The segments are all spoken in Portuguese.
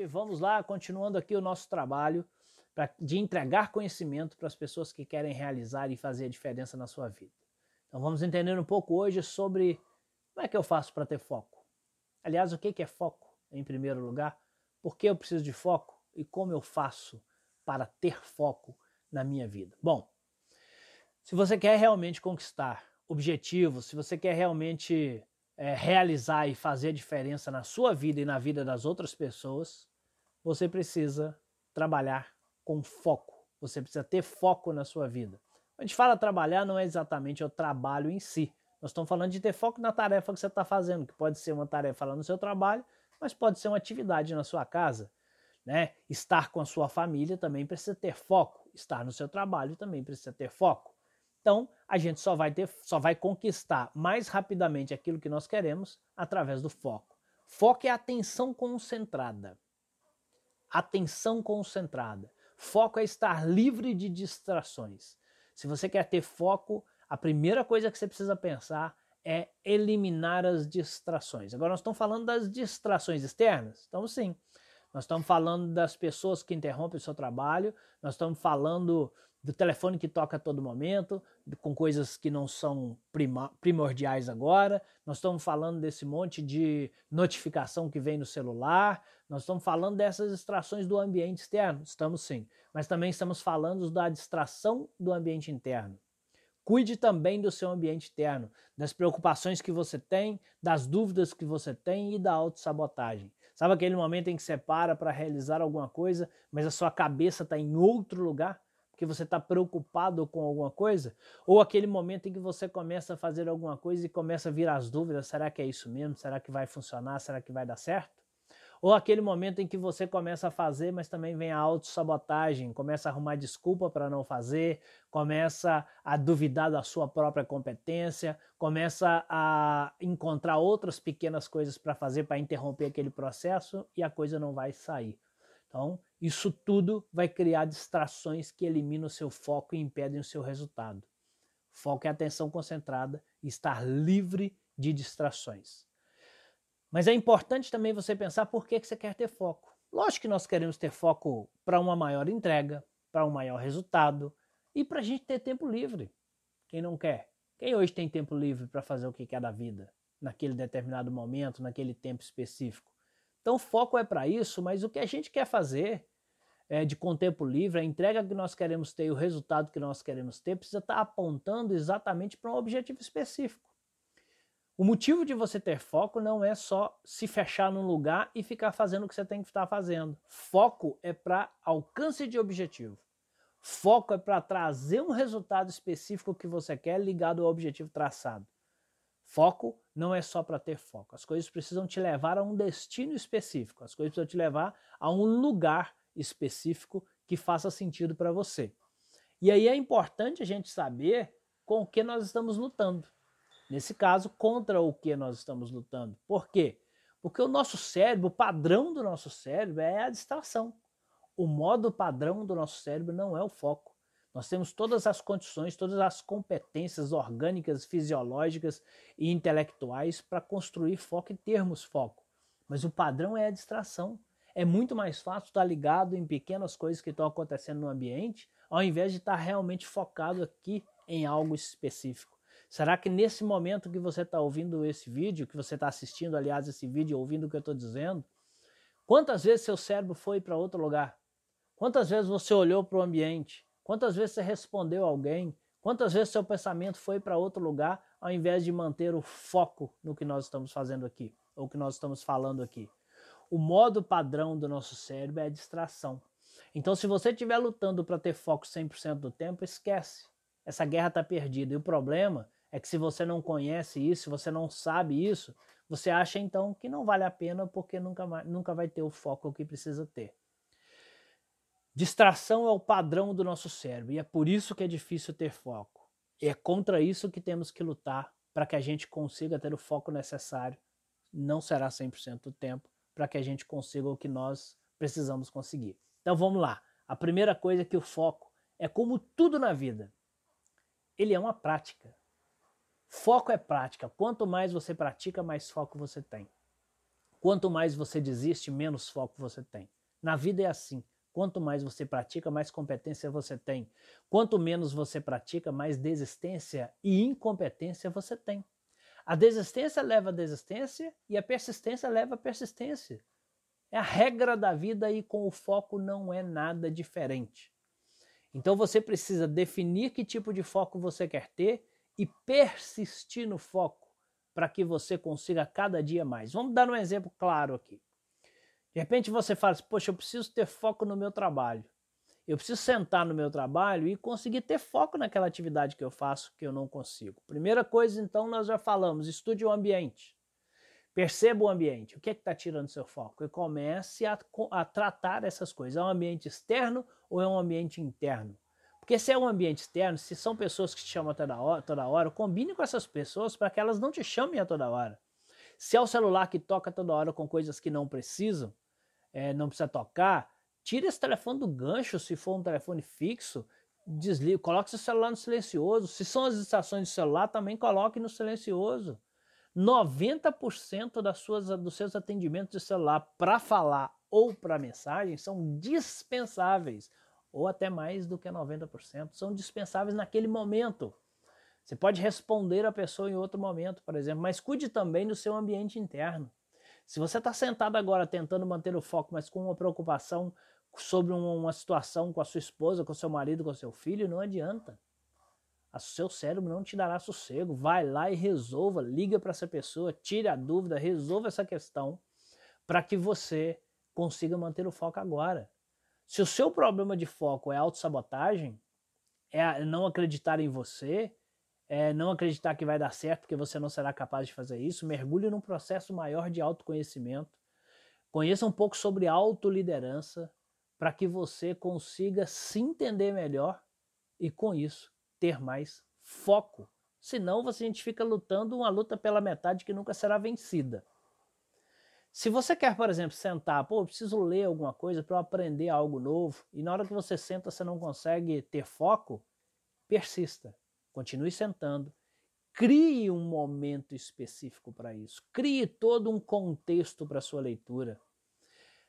gente, vamos lá, continuando aqui o nosso trabalho pra, de entregar conhecimento para as pessoas que querem realizar e fazer a diferença na sua vida. Então vamos entender um pouco hoje sobre como é que eu faço para ter foco. Aliás, o que é foco em primeiro lugar? Por que eu preciso de foco e como eu faço para ter foco na minha vida? Bom, se você quer realmente conquistar objetivos, se você quer realmente é, realizar e fazer a diferença na sua vida e na vida das outras pessoas, você precisa trabalhar com foco. Você precisa ter foco na sua vida. A gente fala trabalhar, não é exatamente o trabalho em si. Nós estamos falando de ter foco na tarefa que você está fazendo, que pode ser uma tarefa lá no seu trabalho, mas pode ser uma atividade na sua casa. Né? Estar com a sua família também precisa ter foco. Estar no seu trabalho também precisa ter foco. Então, a gente só vai ter, só vai conquistar mais rapidamente aquilo que nós queremos através do foco. Foco é atenção concentrada. Atenção concentrada. Foco é estar livre de distrações. Se você quer ter foco, a primeira coisa que você precisa pensar é eliminar as distrações. Agora nós estamos falando das distrações externas? Então sim. Nós estamos falando das pessoas que interrompem o seu trabalho, nós estamos falando do telefone que toca a todo momento, com coisas que não são primordiais agora. Nós estamos falando desse monte de notificação que vem no celular. Nós estamos falando dessas distrações do ambiente externo. Estamos sim. Mas também estamos falando da distração do ambiente interno. Cuide também do seu ambiente interno, das preocupações que você tem, das dúvidas que você tem e da autossabotagem. Sabe aquele momento em que você para para realizar alguma coisa, mas a sua cabeça está em outro lugar? Que você está preocupado com alguma coisa, ou aquele momento em que você começa a fazer alguma coisa e começa a vir as dúvidas: será que é isso mesmo? Será que vai funcionar? Será que vai dar certo? Ou aquele momento em que você começa a fazer, mas também vem a autossabotagem, começa a arrumar desculpa para não fazer, começa a duvidar da sua própria competência, começa a encontrar outras pequenas coisas para fazer para interromper aquele processo e a coisa não vai sair. Então, isso tudo vai criar distrações que eliminam o seu foco e impedem o seu resultado. Foco é atenção concentrada e estar livre de distrações. Mas é importante também você pensar por que você quer ter foco. Lógico que nós queremos ter foco para uma maior entrega, para um maior resultado e para a gente ter tempo livre. Quem não quer? Quem hoje tem tempo livre para fazer o que quer da vida, naquele determinado momento, naquele tempo específico? Então, o foco é para isso, mas o que a gente quer fazer é, de com tempo livre, a entrega que nós queremos ter e o resultado que nós queremos ter precisa estar tá apontando exatamente para um objetivo específico. O motivo de você ter foco não é só se fechar num lugar e ficar fazendo o que você tem que estar fazendo. Foco é para alcance de objetivo. Foco é para trazer um resultado específico que você quer ligado ao objetivo traçado. Foco não é só para ter foco. As coisas precisam te levar a um destino específico. As coisas precisam te levar a um lugar específico que faça sentido para você. E aí é importante a gente saber com o que nós estamos lutando. Nesse caso, contra o que nós estamos lutando. Por quê? Porque o nosso cérebro, o padrão do nosso cérebro é a distração. O modo padrão do nosso cérebro não é o foco. Nós temos todas as condições, todas as competências orgânicas, fisiológicas e intelectuais para construir foco e termos foco. Mas o padrão é a distração. É muito mais fácil estar ligado em pequenas coisas que estão acontecendo no ambiente, ao invés de estar realmente focado aqui em algo específico. Será que nesse momento que você está ouvindo esse vídeo, que você está assistindo, aliás, esse vídeo, ouvindo o que eu estou dizendo, quantas vezes seu cérebro foi para outro lugar? Quantas vezes você olhou para o ambiente? Quantas vezes você respondeu alguém? Quantas vezes seu pensamento foi para outro lugar ao invés de manter o foco no que nós estamos fazendo aqui, ou que nós estamos falando aqui? O modo padrão do nosso cérebro é a distração. Então, se você estiver lutando para ter foco 100% do tempo, esquece. Essa guerra está perdida. E o problema é que se você não conhece isso, se você não sabe isso, você acha então que não vale a pena porque nunca, nunca vai ter o foco que precisa ter. Distração é o padrão do nosso cérebro e é por isso que é difícil ter foco. E é contra isso que temos que lutar para que a gente consiga ter o foco necessário. Não será 100% do tempo, para que a gente consiga o que nós precisamos conseguir. Então vamos lá. A primeira coisa é que o foco é como tudo na vida. Ele é uma prática. Foco é prática. Quanto mais você pratica, mais foco você tem. Quanto mais você desiste, menos foco você tem. Na vida é assim. Quanto mais você pratica, mais competência você tem. Quanto menos você pratica, mais desistência e incompetência você tem. A desistência leva a desistência e a persistência leva a persistência. É a regra da vida e com o foco não é nada diferente. Então você precisa definir que tipo de foco você quer ter e persistir no foco para que você consiga cada dia mais. Vamos dar um exemplo claro aqui. De repente você fala assim, poxa, eu preciso ter foco no meu trabalho. Eu preciso sentar no meu trabalho e conseguir ter foco naquela atividade que eu faço que eu não consigo. Primeira coisa, então, nós já falamos, estude o ambiente. Perceba o ambiente. O que é que está tirando seu foco? E comece a, a tratar essas coisas. É um ambiente externo ou é um ambiente interno? Porque se é um ambiente externo, se são pessoas que te chamam toda hora, toda hora combine com essas pessoas para que elas não te chamem a toda hora. Se é o celular que toca toda hora com coisas que não precisam, é, não precisa tocar, tire esse telefone do gancho se for um telefone fixo, desligue, coloque seu celular no silencioso. Se são as estações de celular, também coloque no silencioso. 90% das suas, dos seus atendimentos de celular para falar ou para mensagem são dispensáveis, ou até mais do que 90%, são dispensáveis naquele momento. Você pode responder a pessoa em outro momento, por exemplo, mas cuide também do seu ambiente interno. Se você está sentado agora tentando manter o foco, mas com uma preocupação sobre uma situação com a sua esposa, com o seu marido, com o seu filho, não adianta. O seu cérebro não te dará sossego. Vai lá e resolva, liga para essa pessoa, tire a dúvida, resolva essa questão para que você consiga manter o foco agora. Se o seu problema de foco é autossabotagem, é não acreditar em você, é, não acreditar que vai dar certo porque você não será capaz de fazer isso, mergulhe num processo maior de autoconhecimento. Conheça um pouco sobre autoliderança para que você consiga se entender melhor e, com isso, ter mais foco. Senão, você, a gente fica lutando uma luta pela metade que nunca será vencida. Se você quer, por exemplo, sentar, pô, eu preciso ler alguma coisa para eu aprender algo novo, e na hora que você senta você não consegue ter foco, persista. Continue sentando. Crie um momento específico para isso. Crie todo um contexto para sua leitura.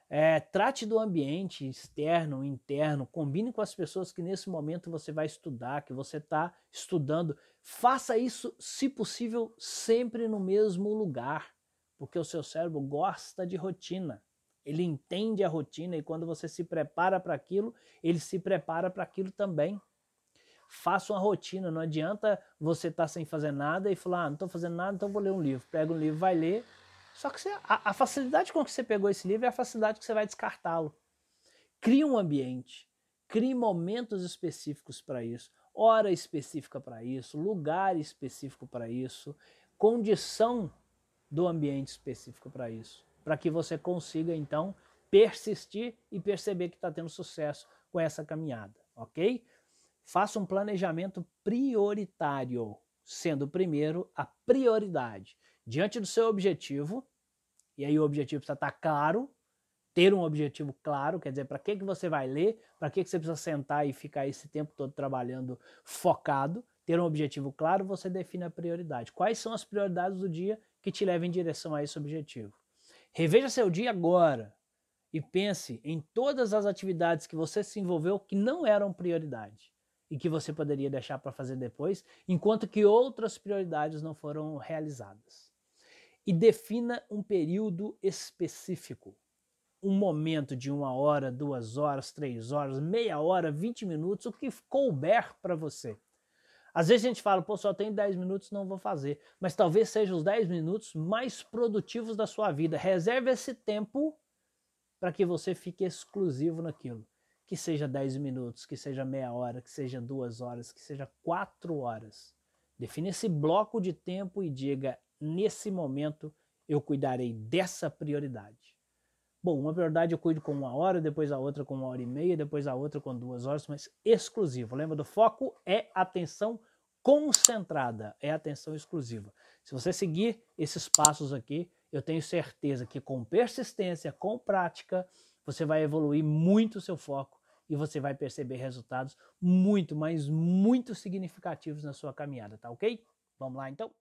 É, trate do ambiente externo, interno, combine com as pessoas que nesse momento você vai estudar, que você está estudando. Faça isso, se possível, sempre no mesmo lugar, porque o seu cérebro gosta de rotina. Ele entende a rotina e quando você se prepara para aquilo, ele se prepara para aquilo também faça uma rotina. Não adianta você estar tá sem fazer nada e falar, ah, não estou fazendo nada, então vou ler um livro. Pega um livro, vai ler. Só que você, a, a, facilidade com que você pegou esse livro é a facilidade que você vai descartá-lo. Crie um ambiente, crie momentos específicos para isso, hora específica para isso, lugar específico para isso, condição do ambiente específico para isso, para que você consiga então persistir e perceber que está tendo sucesso com essa caminhada, ok? Faça um planejamento prioritário, sendo primeiro a prioridade. Diante do seu objetivo, e aí o objetivo precisa estar claro, ter um objetivo claro, quer dizer, para que, que você vai ler, para que, que você precisa sentar e ficar esse tempo todo trabalhando focado, ter um objetivo claro, você define a prioridade. Quais são as prioridades do dia que te levam em direção a esse objetivo? Reveja seu dia agora e pense em todas as atividades que você se envolveu que não eram prioridade e que você poderia deixar para fazer depois, enquanto que outras prioridades não foram realizadas. E defina um período específico. Um momento de uma hora, duas horas, três horas, meia hora, vinte minutos, o que couber para você. Às vezes a gente fala, pô, só tenho 10 minutos, não vou fazer. Mas talvez sejam os 10 minutos mais produtivos da sua vida. Reserve esse tempo para que você fique exclusivo naquilo que seja 10 minutos, que seja meia hora, que seja duas horas, que seja quatro horas. Define esse bloco de tempo e diga: nesse momento eu cuidarei dessa prioridade. Bom, uma prioridade eu cuido com uma hora, depois a outra com uma hora e meia, depois a outra com duas horas, mas exclusivo. Lembra do foco? É atenção concentrada, é atenção exclusiva. Se você seguir esses passos aqui, eu tenho certeza que com persistência, com prática, você vai evoluir muito o seu foco e você vai perceber resultados muito, mas muito significativos na sua caminhada, tá ok? Vamos lá então?